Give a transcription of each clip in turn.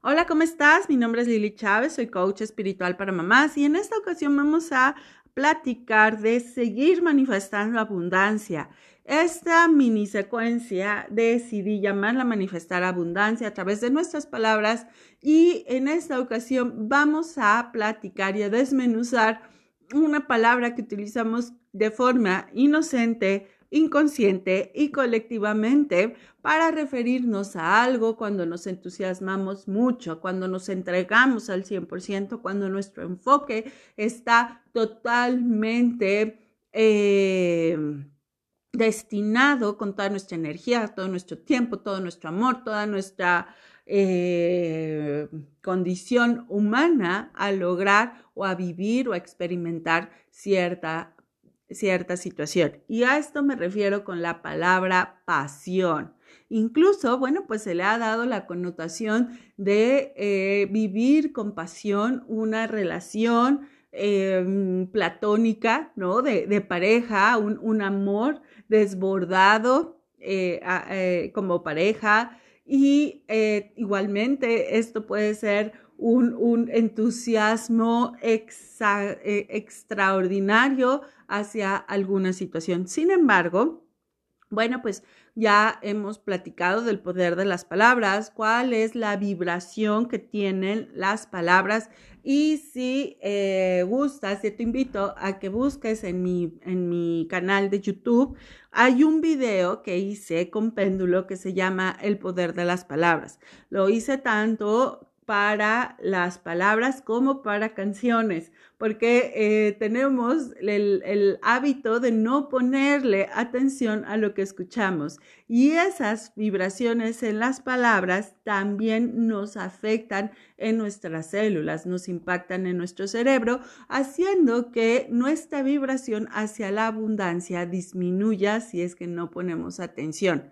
Hola, ¿cómo estás? Mi nombre es Lili Chávez, soy coach espiritual para mamás y en esta ocasión vamos a platicar de seguir manifestando abundancia. Esta mini secuencia decidí llamarla manifestar abundancia a través de nuestras palabras y en esta ocasión vamos a platicar y a desmenuzar una palabra que utilizamos de forma inocente, inconsciente y colectivamente para referirnos a algo cuando nos entusiasmamos mucho, cuando nos entregamos al 100%, cuando nuestro enfoque está totalmente eh, destinado con toda nuestra energía, todo nuestro tiempo, todo nuestro amor, toda nuestra eh, condición humana a lograr o a vivir o a experimentar cierta cierta situación. Y a esto me refiero con la palabra pasión. Incluso, bueno, pues se le ha dado la connotación de eh, vivir con pasión una relación em, platónica, ¿no? De, pareja, un, amor desbordado eh, eh, como pareja. Y igualmente esto puede ser un, entusiasmo extraordinario hacia alguna situación. Sin embargo, bueno, pues ya hemos platicado del poder de las palabras, cuál es la vibración que tienen las palabras y si eh, gustas, te invito a que busques en mi, en mi canal de YouTube, hay un video que hice con péndulo que se llama El poder de las palabras. Lo hice tanto para las palabras como para canciones, porque eh, tenemos el, hábito de no ponerle atención a lo que escuchamos y esas vibraciones en las palabras también nos afectan en nuestras células, nos impactan en nuestro cerebro, haciendo que nuestra vibración hacia la abundancia disminuya si es que no ponemos atención.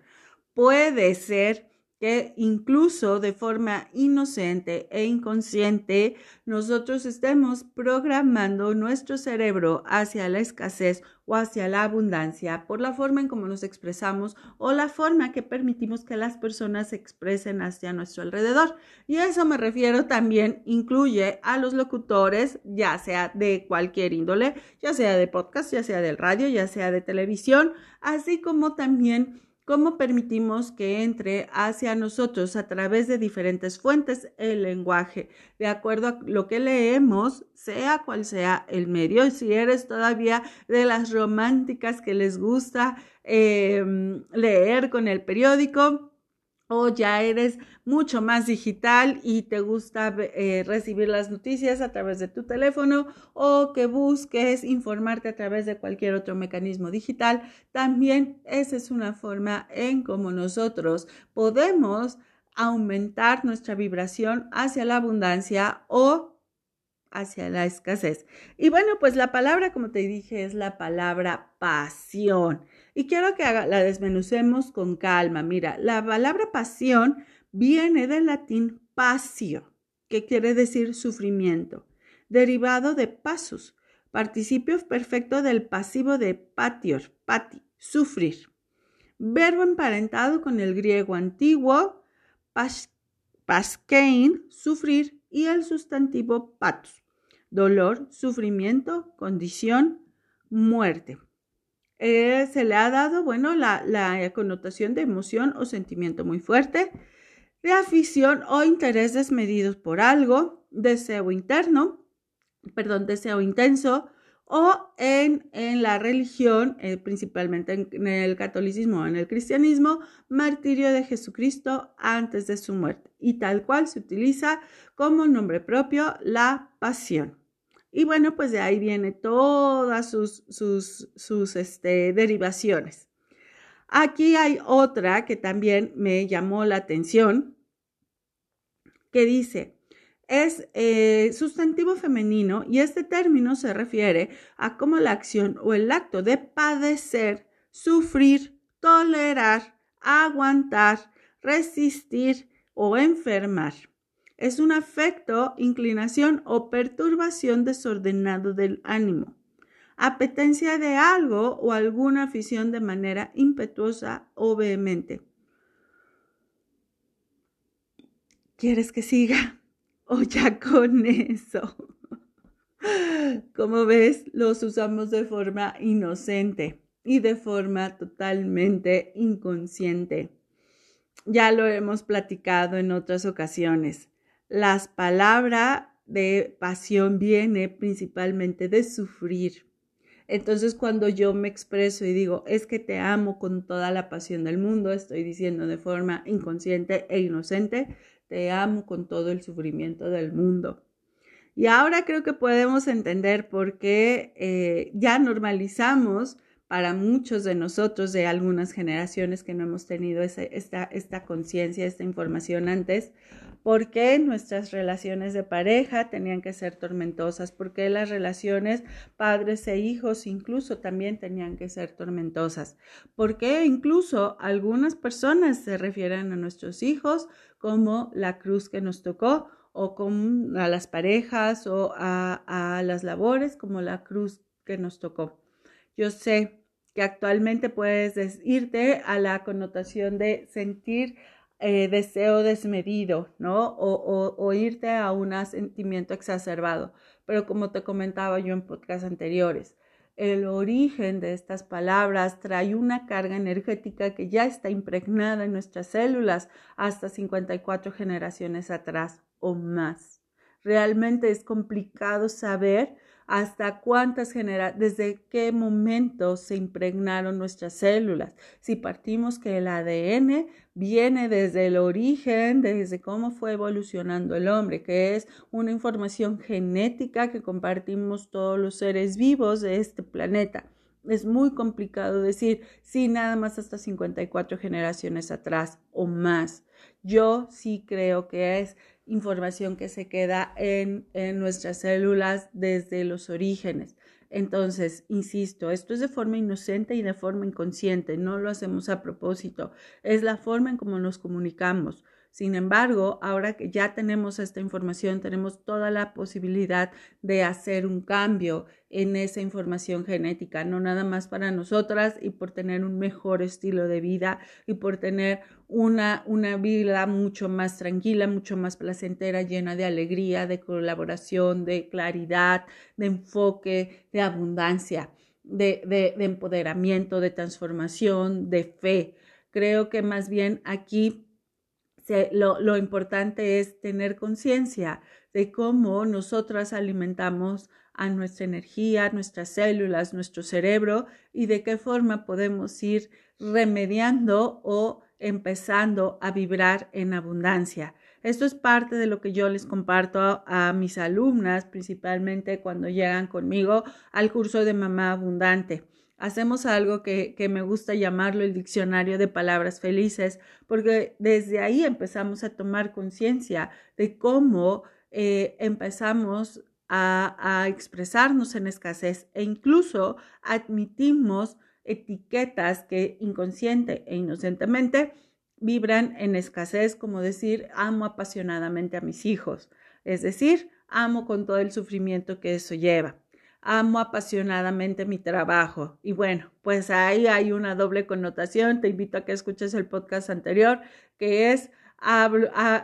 Puede ser que incluso de forma inocente e inconsciente nosotros estemos programando nuestro cerebro hacia la escasez o hacia la abundancia por la forma en cómo nos expresamos o la forma que permitimos que las personas se expresen hacia nuestro alrededor. Y eso me refiero también incluye a los locutores, ya sea de cualquier índole, ya sea de podcast, ya sea del radio, ya sea de televisión, así como también cómo permitimos que entre hacia nosotros a través de diferentes fuentes el lenguaje, de acuerdo a lo que leemos, sea cual sea el medio. Si eres todavía de las románticas que les gusta em, leer con el periódico, o ya eres mucho más digital y te gusta eh, recibir las noticias a través de tu teléfono o que busques informarte a través de cualquier otro mecanismo digital, también esa es una forma en cómo nosotros podemos aumentar nuestra vibración hacia la abundancia o hacia la escasez. Y bueno, pues la palabra, como te dije, es la palabra pasión. Y quiero que la desmenucemos con calma. Mira, la palabra pasión viene del latín pasio, que quiere decir sufrimiento, derivado de pasus, participio perfecto del pasivo de patior, pati, sufrir. Verbo emparentado con el griego antiguo paskein, sufrir, y el sustantivo patus, dolor, sufrimiento, condición, muerte. Eh, se le ha dado, bueno, la, la connotación de emoción o sentimiento muy fuerte, de afición o interés desmedidos por algo, deseo interno, perdón, deseo intenso, o en, en la religión, eh, principalmente en, el catolicismo o en el cristianismo, martirio de Jesucristo antes de su muerte. Y tal cual se utiliza como nombre propio la pasión. Y bueno, pues de ahí viene todas sus, sus, sus este, derivaciones. Aquí hay otra que también me llamó la atención, que dice, es eh, sustantivo femenino y este término se refiere a cómo la acción o el acto de padecer, sufrir, tolerar, aguantar, resistir o enfermar. Es un afecto, inclinación o perturbación desordenado del ánimo, apetencia de algo o alguna afición de manera impetuosa o vehemente ¿Quieres que siga? O ya con eso. Como ves, los usamos de forma inocente y de forma totalmente inconsciente. Ya lo hemos platicado en otras ocasiones. Las palabras de pasión viene principalmente de sufrir. Entonces, cuando yo me expreso y digo, es que te amo con toda la pasión del mundo, estoy diciendo de forma inconsciente e inocente, te amo con todo el sufrimiento del mundo. Y ahora creo que podemos entender por qué eh, ya normalizamos para muchos de nosotros de algunas generaciones que no hemos tenido esta, esta conciencia, esta información antes, por qué nuestras relaciones de pareja tenían que ser tormentosas, por qué las relaciones padres e hijos incluso también tenían que ser tormentosas, por qué incluso algunas personas se refieren a nuestros hijos como la cruz que nos tocó o como a las parejas o a, a las labores como la cruz que nos tocó. Yo sé que actualmente puedes irte a la connotación de sentir eh, deseo desmedido, ¿no? O, o, irte a un sentimiento exacerbado. Pero como te comentaba yo en podcasts anteriores, el origen de estas palabras trae una carga energética que ya está impregnada en nuestras células hasta 54 generaciones atrás o más. Realmente es complicado saber hasta cuántas generaciones, desde qué momento se impregnaron nuestras células. Si partimos que el ADN viene desde el origen, desde cómo fue evolucionando el hombre, que es una información genética que compartimos todos los seres vivos de este planeta. Es muy complicado decir, sí, nada más hasta 54 generaciones atrás o más. Yo sí creo que es información que se queda en, nuestras células desde los orígenes. Entonces, insisto, esto es de forma inocente y de forma inconsciente, no lo hacemos a propósito, es la forma en cómo nos comunicamos. Sin embargo, ahora que ya tenemos esta información, tenemos toda la posibilidad de hacer un cambio en esa información genética, no nada más para nosotras y por tener un mejor estilo de vida y por tener una, una vida mucho más tranquila, mucho más placentera, llena de alegría, de colaboración, de claridad, de enfoque, de abundancia, de, de, de empoderamiento, de transformación, de fe. Creo que más bien aquí lo, importante es tener conciencia de cómo nosotras alimentamos a nuestra energía, nuestras células, nuestro cerebro y de qué forma podemos ir remediando o empezando a vibrar en abundancia. Esto es parte de lo que yo les comparto a mis alumnas, principalmente cuando llegan conmigo al curso de Mamá Abundante hacemos algo que, me gusta llamarlo el diccionario de palabras felices, porque desde ahí empezamos a tomar conciencia de cómo eh, empezamos a, a, expresarnos en escasez e incluso admitimos etiquetas que inconsciente e inocentemente vibran en escasez, como decir, amo apasionadamente a mis hijos, es decir, amo con todo el sufrimiento que eso lleva amo apasionadamente mi trabajo. Y bueno, pues ahí hay una doble connotación. Te invito a que escuches el podcast anterior, que es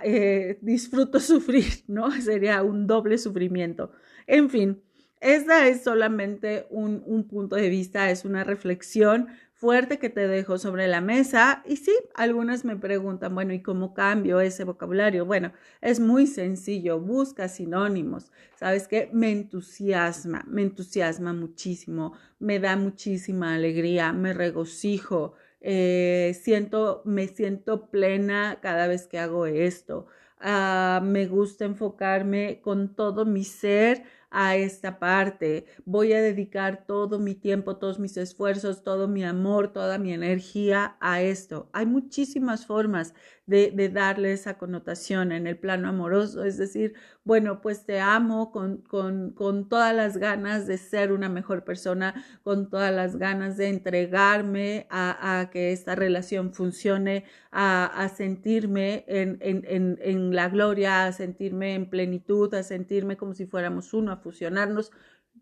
eh, disfruto sufrir, ¿no? Sería un doble sufrimiento. En fin, esta es solamente un, un punto de vista, es una reflexión fuerte que te dejo sobre la mesa. Y sí, algunas me preguntan, bueno, ¿y cómo cambio ese vocabulario? Bueno, es muy sencillo, busca sinónimos. ¿Sabes qué? Me entusiasma, me entusiasma muchísimo, me da muchísima alegría, me regocijo, eh, siento, me siento plena cada vez que hago esto. Ah, me gusta enfocarme con todo mi ser a esta parte. Voy a dedicar todo mi tiempo, todos mis esfuerzos, todo mi amor, toda mi energía a esto. Hay muchísimas formas de, darle esa connotación en el plano amoroso, es decir, bueno, pues te amo con, con, con todas las ganas de ser una mejor persona, con todas las ganas de entregarme a, a que esta relación funcione, a, a sentirme en, en, en, en, la gloria, a sentirme en plenitud, a sentirme como si fuéramos uno, a fusionarnos.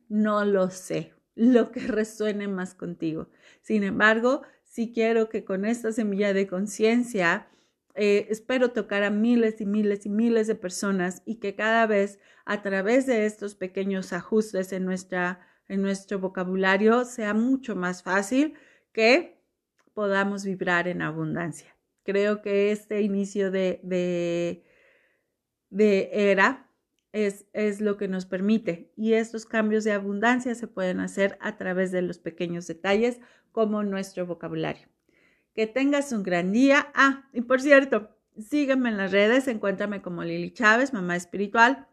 No lo sé, lo que resuene más contigo. Sin embargo, sí quiero que con esta semilla de conciencia, eh, espero tocar a miles y miles y miles de personas y que cada vez a través de estos pequeños ajustes en, nuestra, en nuestro vocabulario sea mucho más fácil que podamos vibrar en abundancia. Creo que este inicio de, de, de era es, es, lo que nos permite y estos cambios de abundancia se pueden hacer a través de los pequeños detalles como nuestro vocabulario. Que tengas un gran día. Ah, y por cierto, sígueme en las redes, encuéntrame como Lili Chávez, mamá espiritual.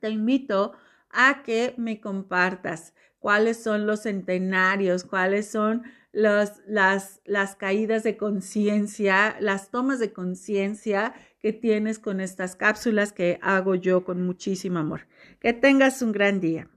Te invito a que me compartas cuáles son los centenarios, cuáles son las, las caídas de conciencia, las tomas de conciencia que tienes con estas cápsulas que hago yo con muchísimo amor. Que tengas un gran día.